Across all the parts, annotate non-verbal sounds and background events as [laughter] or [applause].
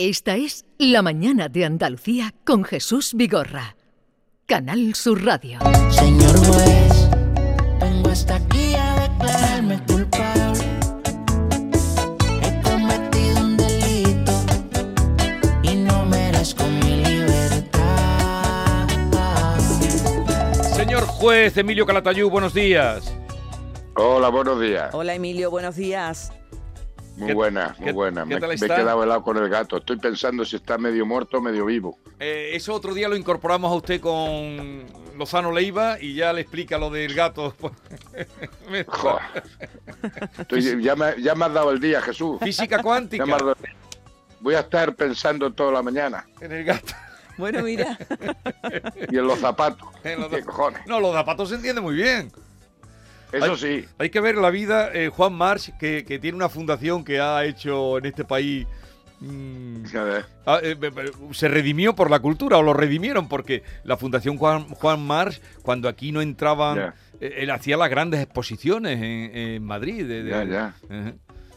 Esta es La Mañana de Andalucía con Jesús Vigorra. Canal Sur Radio. Señor juez, vengo hasta aquí a declararme culpable. He cometido un delito y no merezco mi libertad. Señor juez Emilio Calatayud, buenos días. Hola, buenos días. Hola Emilio, buenos días. Muy ¿Qué- buena, muy qué- buena. qué Me, tal me he quedado helado con el gato. Estoy pensando si está medio muerto o medio vivo. Eh, eso otro día lo incorporamos a usted con Lozano Leiva y ya le explica lo del gato. [laughs] Estoy- ya, me, ya me has dado el día, Jesús. Física Ya cuántica dado- Voy a estar pensando toda la mañana. en el gato. Bueno, mira, Y en los zapatos. En los ¿Qué cojones? No, los zapatos se entiende muy bien. Eso sí. Hay que ver la vida, eh, Juan March, que, que tiene una fundación que ha hecho en este país. mm, A ah, eh, se redimió por la cultura o lo redimieron porque la Fundación Juan, Juan March, cuando aquí no entraban, eh, él hacía las grandes exposiciones en, en Madrid. de- de- Ya, ya.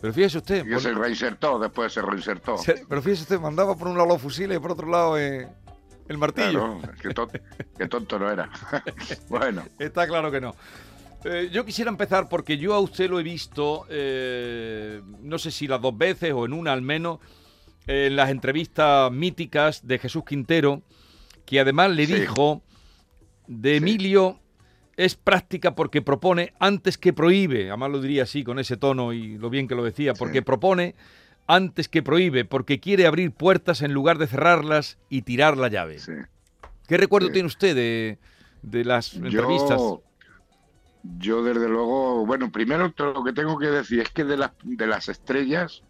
Pero fíjese usted, Que pon- se reinsertó, después se reinsertó. se- pero fíjese usted, mandaba por un lado los fusiles y por otro lado el martillo. Claro, qué, tonto, qué tonto no era. [laughs] bueno, [laughs] Está claro que no. Eh, yo quisiera empezar porque yo a usted lo he visto, eh, no sé si las dos veces o en una al menos, en las entrevistas míticas de Jesús Quintero, que además le Sí. dijo de. Emilio es práctica porque propone antes que prohíbe, además lo diría así con ese tono y lo bien que lo decía, porque Sí. propone antes que prohíbe, porque quiere abrir puertas en lugar de cerrarlas y tirar la llave. sí. ¿Qué recuerdo Sí. tiene usted de, de las entrevistas? Yo, yo desde luego, bueno, primero lo que tengo que decir es que de las, de las estrellas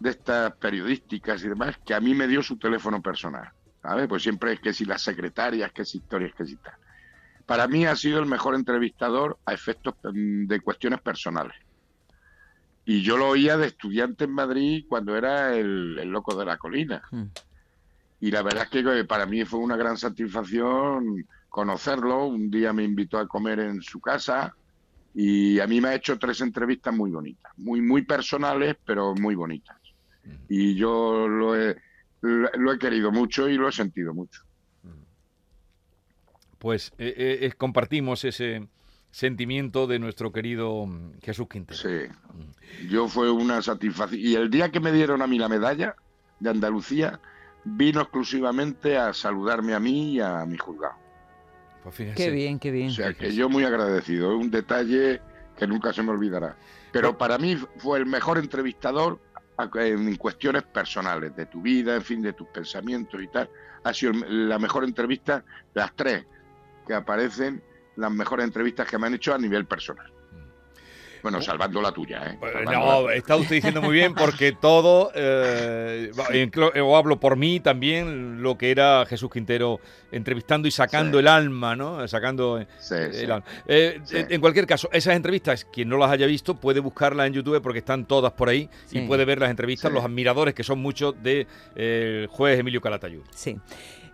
de estas periodísticas y demás, que a mí me dio su teléfono personal, ¿sabes? Pues siempre es que si las secretarias, que si historias, que si tal. Para mí ha sido el mejor entrevistador a efectos mm, de cuestiones personales. Y yo lo oía de estudiante en Madrid cuando era el, el loco de la colina. Mm. Y la verdad es que eh, para mí fue una gran satisfacción conocerlo. Un día me invitó a comer en su casa y a mí me ha hecho tres entrevistas muy bonitas, muy, muy personales, pero muy bonitas. Y yo lo he, lo, he querido mucho y lo he sentido mucho. Pues eh, eh, eh, compartimos ese sentimiento de nuestro querido mm, Jesús Quintero. Sí. Yo fue una satisfacción. Y el día que me dieron a mí la medalla de Andalucía, vino exclusivamente a saludarme a mí y a mi juzgado. Pues fíjese. qué bien, qué bien. O sea que yo muy agradecido, es un detalle que nunca se me olvidará. Pero No. para mí fue el mejor entrevistador en cuestiones personales, de tu vida, en fin, de tus pensamientos y tal. Ha sido la mejor entrevista, las tres que aparecen, las mejores entrevistas que me han hecho a nivel personal. Bueno, salvando la tuya, ¿eh? Salvando no, está usted diciendo muy bien porque [laughs] todo, eh, inclu- o hablo por mí también, lo que era Jesús Quintero entrevistando y sacando Sí. el alma, ¿no? Sacando eh, Sí, el sí. alma. Eh, Sí. En cualquier caso, esas entrevistas, quien no las haya visto, puede buscarlas en YouTube porque están todas por ahí y puede ver las entrevistas, Sí. los admiradores, que son muchos, de eh, el juez Emilio Calatayud. Sí.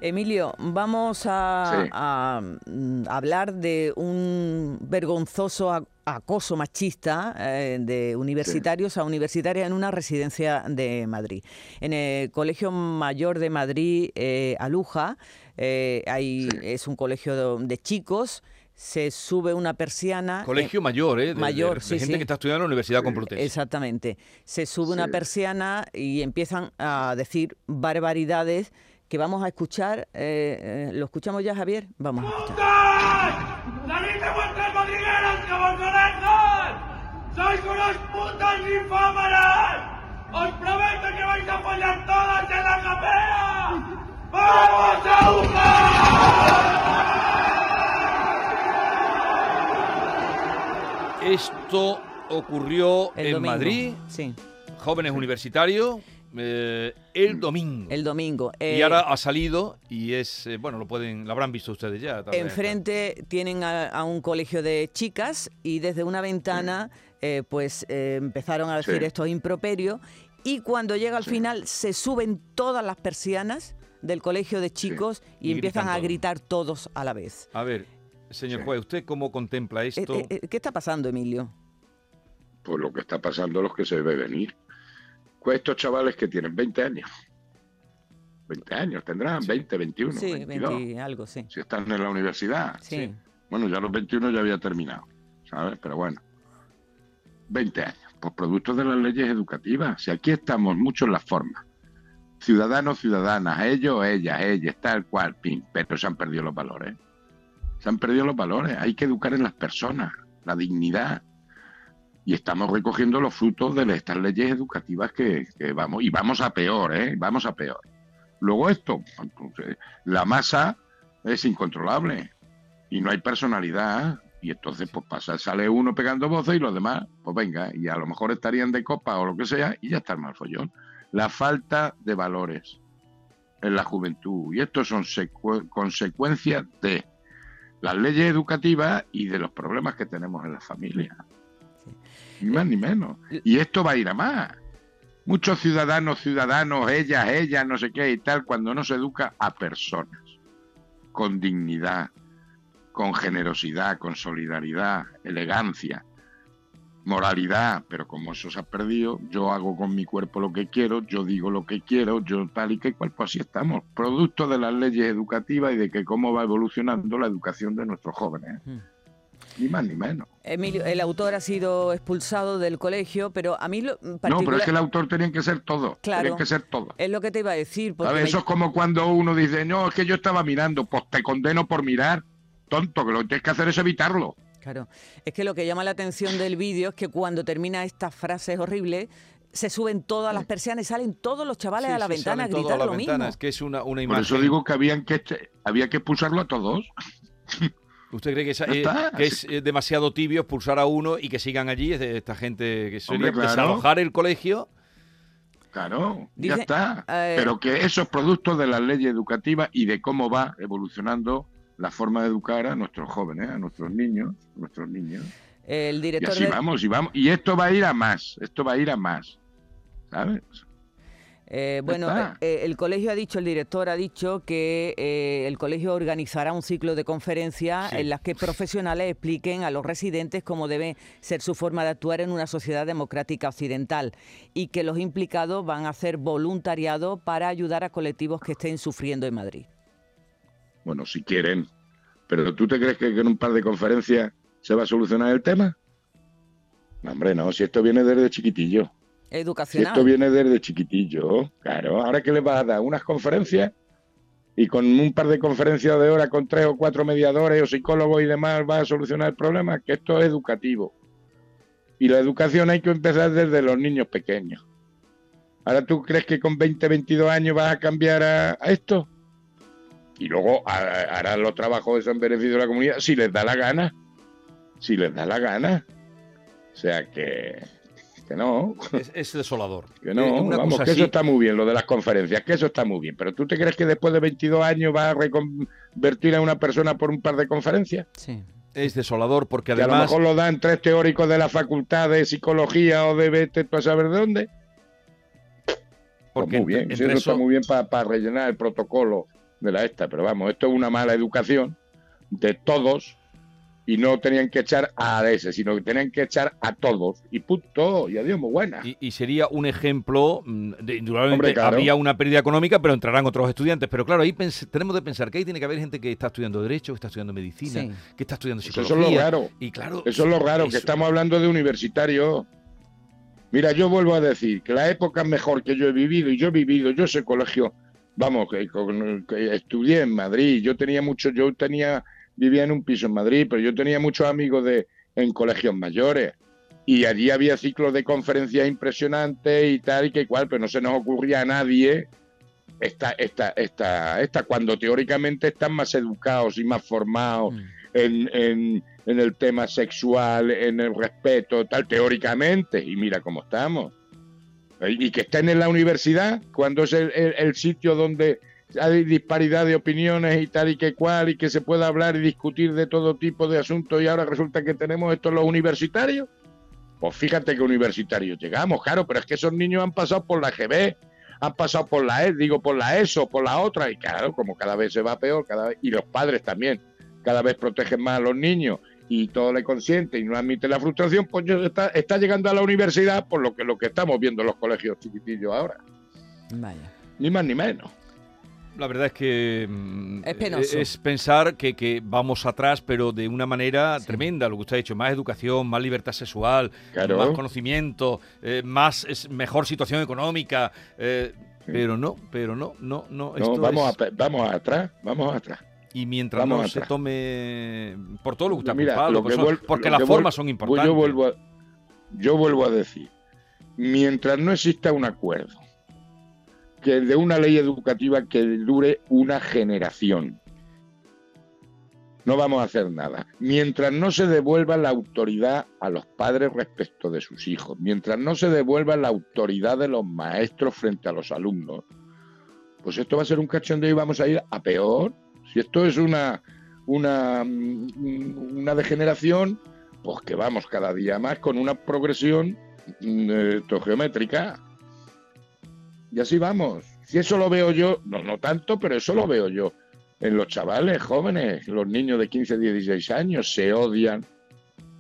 Emilio, vamos a, Sí. a, mm, hablar de un vergonzoso acoso machista eh, de universitarios a universitarias en una residencia de Madrid. En el Colegio Mayor de Madrid, eh, Aluja, eh, hay, Sí. es un colegio de, de chicos, se sube una persiana. Colegio mayor, ¿eh? De- mayor, de sí, gente sí. que está estudiando en la Universidad Complutense. Exactamente. Se sube una Sí. persiana y empiezan a decir barbaridades que vamos a escuchar. eh, eh, ¿Lo escuchamos ya, Javier? Vamos a escuchar. Putos infámaras! ¡Os prometo que vais a apoyar todas en la capea! ¡Vamos a jugar! Esto ocurrió El en domingo. Madrid, Sí, jóvenes universitarios, eh, el domingo. el domingo. y Eh, ahora ha salido y es, eh, bueno, lo pueden, lo habrán visto ustedes ya. Enfrente tienen a, a un colegio de chicas y desde una ventana eh, pues eh, empezaron a decir Sí. estos improperios y cuando llega al Sí. final se suben todas las persianas del colegio de chicos y, Y empiezan a gritar todos a la vez. A ver, señor Sí. juez, ¿usted cómo contempla Eh, esto? eh, eh, ¿Qué está pasando, Emilio? Pues lo que está pasando, los que se debe venir. Pues estos chavales que tienen 20 años, 20 años tendrán, 20, 21, Sí, 22. 20 y algo, sí. Si están en la universidad. Sí. Bueno, ya los 21 ya había terminado, ¿sabes? Pero bueno, 20 años, por producto de las leyes educativas. Si aquí estamos mucho en las formas, ciudadanos, ciudadanas, ellos, ellas, ellas, tal cual, pin, pero se han perdido los valores. Se han perdido los valores. Hay que educar en las personas, la dignidad. Y estamos recogiendo los frutos de estas leyes educativas que, que vamos, y vamos a peor, ¿eh? Vamos a peor. Luego esto, la masa es incontrolable y no hay personalidad. Y entonces, pues pasa, sale uno pegando voces y los demás, pues venga, y a lo mejor estarían de copa o lo que sea, y ya está el mal follón. La falta de valores en la juventud. Y esto son secue- consecuencias de las leyes educativas y de los problemas que tenemos en la familia. Ni más ni menos. Y esto va a ir a más. Muchos ciudadanos, ciudadanos, ellas, ellas, no sé qué y tal, cuando no se educa a personas, con dignidad, con generosidad, con solidaridad, elegancia, moralidad, pero como eso se ha perdido, yo hago con mi cuerpo lo que quiero, yo digo lo que quiero, yo tal y que cual, pues así estamos, producto de las leyes educativas y de que cómo va evolucionando la educación de nuestros jóvenes. Mm. Ni más ni menos. Emilio, el autor ha sido expulsado del colegio, pero a mí lo No, particular- pero es que el autor tenían que ser todos, Claro. tenían que ser todos. es lo que te iba a decir. porque ¿Sabes? me- Eso es como cuando uno dice, no, es que yo estaba mirando, pues te condeno por mirar. Tonto, que lo que tienes que hacer es evitarlo. Claro, es que lo que llama la atención del vídeo es que cuando termina esta frase horrible, se suben todas las persianas y salen todos los chavales Sí, a la sí, ventana a gritar a la lo ventana, mismo. Es que es una, una Por imagen. eso digo que, habían que este- había que expulsarlo a todos. [laughs] ¿Usted cree que, esa- Ya eh, que es eh, demasiado tibio expulsar a uno y que sigan allí? Es de esta gente que sería Hombre, claro. desalojar el colegio. Claro, Dice, ya está. eh, Pero que eso es producto de las leyes educativas y de cómo va evolucionando la forma de educar a nuestros jóvenes, a nuestros niños, nuestros niños. El Y director así de- vamos, y vamos. Y esto va a ir a más, esto va a ir a más. ¿Sabes? Eh, bueno, está. eh, el colegio ha dicho, el director ha dicho que eh, el colegio organizará un ciclo de conferencias Sí. en las que profesionales expliquen a los residentes cómo debe ser su forma de actuar en una sociedad democrática occidental y que los implicados van a hacer voluntariado para ayudar a colectivos que estén sufriendo en Madrid. Bueno, si quieren. Pero ¿tú te crees que en un par de conferencias se va a solucionar el tema? No, hombre, no, si esto viene desde chiquitillo. Si Educacional. esto viene desde chiquitillo, claro. Ahora que les vas a dar unas conferencias y con un par de conferencias de hora con tres o cuatro mediadores o psicólogos y demás va a solucionar el problema, que esto es educativo. Y la educación hay que empezar desde los niños pequeños. Ahora tú crees que con 20, 22 años vas a cambiar a, a esto? Y luego ha- harán los trabajos eso en beneficio de la comunidad si les da la gana. Si les da la gana. O sea que, que no. Es, es desolador. [laughs] Que no, una vamos, que así- eso está muy bien, lo de las conferencias, que eso está muy bien. Pero ¿tú te crees que después de 22 años vas a reconvertir a una persona por un par de conferencias? Sí. es desolador porque que a lo además mejor lo dan tres teóricos de la facultad de psicología o de vete tú a saber de dónde. Pues muy bien, entre eso eso- está muy bien para rellenar el protocolo de la esta, pero vamos, esto es una mala educación de todos y no tenían que echar a ese, sino que tenían que echar a todos y punto, y adiós, muy buena. Y, y sería un ejemplo, mm, de, indudablemente Hombre, claro. habría una pérdida económica, pero entrarán otros estudiantes. Pero claro, ahí tenemos de pensar que ahí tiene que haber gente que está estudiando Derecho, que está estudiando Medicina, Sí. que está estudiando Pues Psicología. eso es lo raro. Y claro, Eso es lo raro, que estamos hablando de universitarios. Mira, yo vuelvo a decir que la época mejor que yo he vivido, y yo he vivido, yo ese colegio, vamos, que, con- que estudié en Madrid, yo tenía mucho, yo tenía, vivía en un piso en Madrid, pero yo tenía muchos amigos de, en colegios mayores. Y allí había ciclos de conferencias impresionantes y tal y que cual, pero no se nos ocurría a nadie esta, esta, esta, esta, cuando teóricamente están más educados y más formados Mm. en, en, en el tema sexual, en el respeto, tal, teóricamente, y mira cómo estamos. Eh, Y que estén en la universidad, cuando es el, el- sitio donde hay disparidad de opiniones y tal y que cual, y que se pueda hablar y discutir de todo tipo de asuntos, y ahora resulta que tenemos esto los universitarios. Pues fíjate que universitarios llegamos, claro, pero es que esos niños han pasado por la GB, han pasado por la E, digo por la ESO, por la otra, y claro, como cada vez se va peor, cada vez, y los padres también, cada vez protegen más a los niños y todo le consiente y no admite la frustración, pues ya está, está llegando a la universidad por lo que lo que estamos viendo en los colegios chiquitillos ahora, Vaya. ni más ni menos. la verdad es que mm, Es penoso. es pensar que, que vamos atrás, pero de una manera tremenda, lo que usted ha dicho, más educación, más libertad sexual, Claro. más conocimiento, eh, más es- mejor situación económica, eh, pero no, pero no, no, no. No, esto vamos, es- a vamos atrás, vamos atrás. Y mientras vamos no atrás. se tome por todo lo que ha Mira, lo porque, que son- vuel- porque lo las formas son importantes. Yo vuelvo, a, yo vuelvo a decir, mientras no exista un acuerdo que de una ley educativa que dure una generación, no vamos a hacer nada. Mientras no se devuelva la autoridad a los padres respecto de sus hijos, mientras no se devuelva la autoridad de los maestros frente a los alumnos, pues esto va a ser un cachondeo y vamos a ir a peor. Si esto es una, una, mm, una degeneración, pues que vamos cada día más con una progresión mm, eh, geométrica. Y así vamos. Si eso lo veo yo, no, no tanto, pero eso lo veo yo. En los chavales jóvenes, los niños de 15, 16 años, se odian,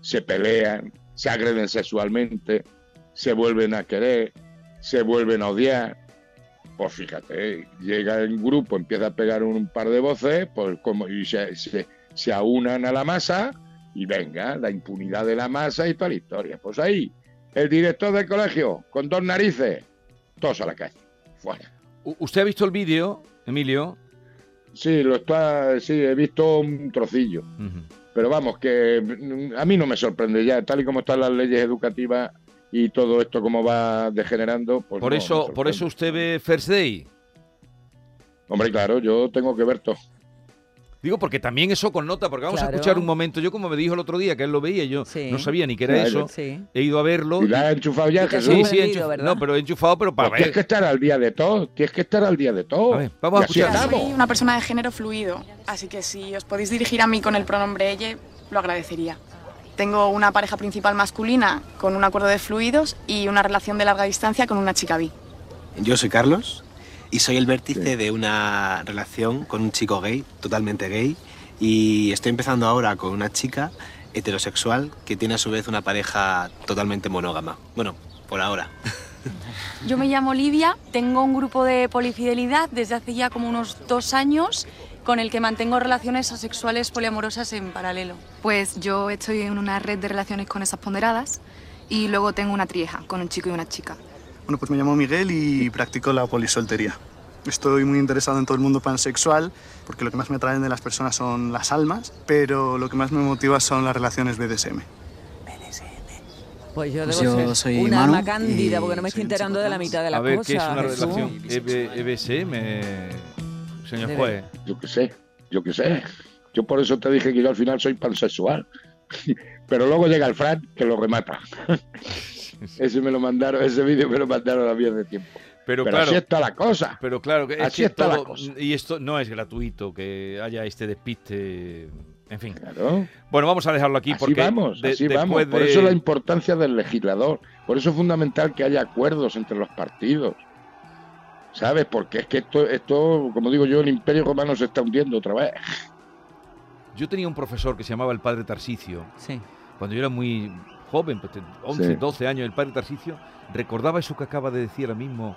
se pelean, se agreden sexualmente, se vuelven a querer, se vuelven a odiar. Pues fíjate, llega el grupo, empieza a pegar un par de voces, pues como y se, se, se aunan a la masa y venga, la impunidad de la masa y toda la historia. Pues ahí, el director del colegio, con dos narices, todos a la calle, fuera. ¿Usted ha visto el vídeo, Emilio? Sí, lo está, sí, he visto un trocillo. Pero vamos, que mm, a mí no me sorprende ya, tal y como están las leyes educativas y todo esto como va degenerando. Pues por no, eso, por eso usted ve First Day. Hombre, claro, yo tengo que ver todo. Digo, porque también eso connota, porque vamos a escuchar un momento. Yo, como me dijo el otro día que él lo veía, yo Sí. no sabía ni qué era Claro. eso. Sí. He ido a verlo. ¿Y la has enchufado ya, Jesús? Sí, sí, sorprendido, enchuf- ¿verdad? no, pero he enchufado, pero para Pues tienes ver. que estar al día de todo, tienes que estar al día de todo. A ver, vamos a Y así escuchar. Soy una persona de género fluido, así que si os podéis dirigir a mí con el pronombre ella, lo agradecería. Tengo una pareja principal masculina con un acuerdo de fluidos y una relación de larga distancia con una chica bi. Yo soy Carlos y soy el vértice de una relación con un chico gay, totalmente gay, y estoy empezando ahora con una chica heterosexual que tiene a su vez una pareja totalmente monógama. Bueno, por ahora. Yo me llamo Olivia, tengo un grupo de polifidelidad desde hace ya como unos dos años con el que mantengo relaciones asexuales poliamorosas en paralelo. Pues yo estoy en una red de relaciones con esas ponderadas y luego tengo una trieja con un chico y una chica. Bueno, pues me llamo Miguel y practico la polisoltería. Estoy muy interesado en todo el mundo pansexual porque lo que más me atraen de las personas son las almas, pero lo que más me motiva son las relaciones BDSM. Pues yo Pues debo yo ser soy una Manu alma cándida porque no me estoy enterando de la mitad de la A ver, cosa. ¿qué es una Jesús. relación EB EBSM, señor juez? Yo qué sé, yo qué sé. Yo por eso te dije que yo al final soy pansexual. [laughs] Pero luego llega el Fran que lo remata. [laughs] ese me lo mandaron, ese vídeo me lo mandaron a mí hace tiempo. Pero, Pero claro, así está la cosa. pero claro, que es Así que está la cosa. y esto no es gratuito que haya este despiste, en fin. Claro. Bueno, vamos a dejarlo aquí Así porque vamos, de- así vamos. Por de- eso la importancia del legislador. Por eso es fundamental que haya acuerdos entre los partidos. ¿Sabes? Porque es que esto, esto, como digo yo, el imperio romano se está hundiendo otra vez. Yo tenía un profesor que se llamaba el padre Tarsicio. Sí. Cuando yo era muy joven, pues, 11, Sí. 12 años, el padre Tarsicio, recordaba eso que acaba de decir ahora mismo.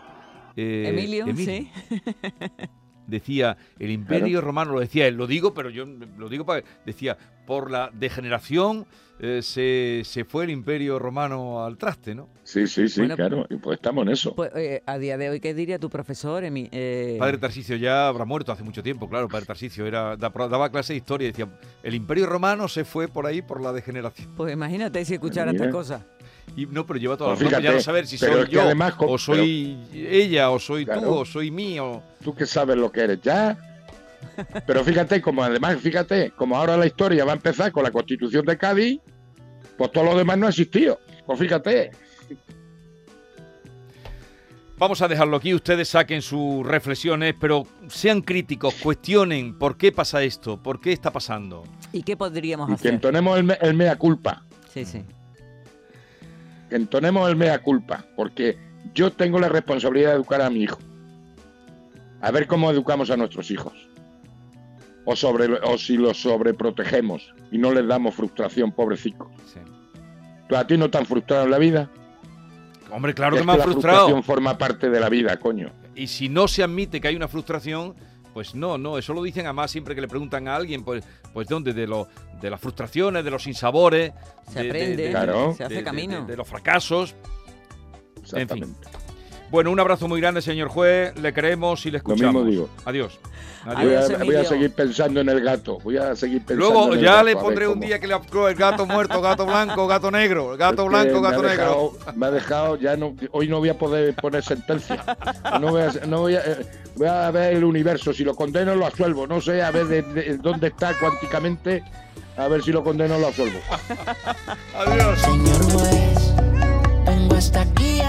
eh, Emilio, sí. [laughs] Decía, el imperio romano, lo decía él, lo digo, pero yo lo digo para... Decía, por la degeneración eh, se, se fue el imperio romano al traste, ¿no? Sí, sí, sí, Bueno, claro. Y pues estamos en eso. Pues, eh, a día de hoy, ¿qué diría tu profesor? Emi- eh, Padre Tarsicio ya habrá muerto hace mucho tiempo, claro. Padre Tarsicio era, da- daba clase de historia y decía, el imperio romano se fue por ahí por la degeneración. Pues imagínate si escuchara estas cosas. Y no, pero lleva toda la Pues razón, ya no fíjate, saber si soy yo, además o soy ella, o soy tú, o soy mío. Tú que sabes lo que eres ya. Pero fíjate, como además, fíjate, como ahora la historia va a empezar con la constitución de Cádiz, pues todo lo demás no ha existido. Pues fíjate. Vamos a dejarlo aquí, ustedes saquen sus reflexiones, pero sean críticos, cuestionen por qué pasa esto, por qué está pasando. ¿Y qué podríamos Y que hacer? entonemos el, me- el mea culpa. Sí, sí. Que entonemos el mea culpa. Porque yo tengo la responsabilidad de educar a mi hijo. A ver cómo educamos a nuestros hijos. O, sobre, o si los sobreprotegemos y no les damos frustración, pobrecicos. Sí. ¿Tú a ti no te han frustrado en la vida? Hombre, claro Es que me ha la frustrado. frustración forma parte de la vida, coño. Y si no se admite que hay una frustración, Pues no, no, eso lo dicen además siempre que le preguntan a alguien, pues, pues ¿dónde? De, lo, de las frustraciones, de los sinsabores, Se de- de- aprende, de- Claro. se hace camino. de- de los fracasos. En fin. Bueno, un abrazo muy grande, señor juez. Le queremos y le Lo escuchamos. mismo digo. Adiós. Voy Adiós. a, voy a seguir pensando en el gato. Voy a seguir pensando Luego en el ya gato, le pondré un día que le apro el gato muerto, gato blanco, gato negro, [laughs] gato Es que blanco, me gato negro. dejado- Me ha dejado, ya no, hoy no voy a poder poner sentencia. No voy a, no voy a, eh, voy a ver el universo. Si lo condeno, lo absuelvo. No sé a ver de, de- dónde está cuánticamente. A ver si lo condeno, lo absuelvo. Adiós. Señor juez, vengo hasta aquí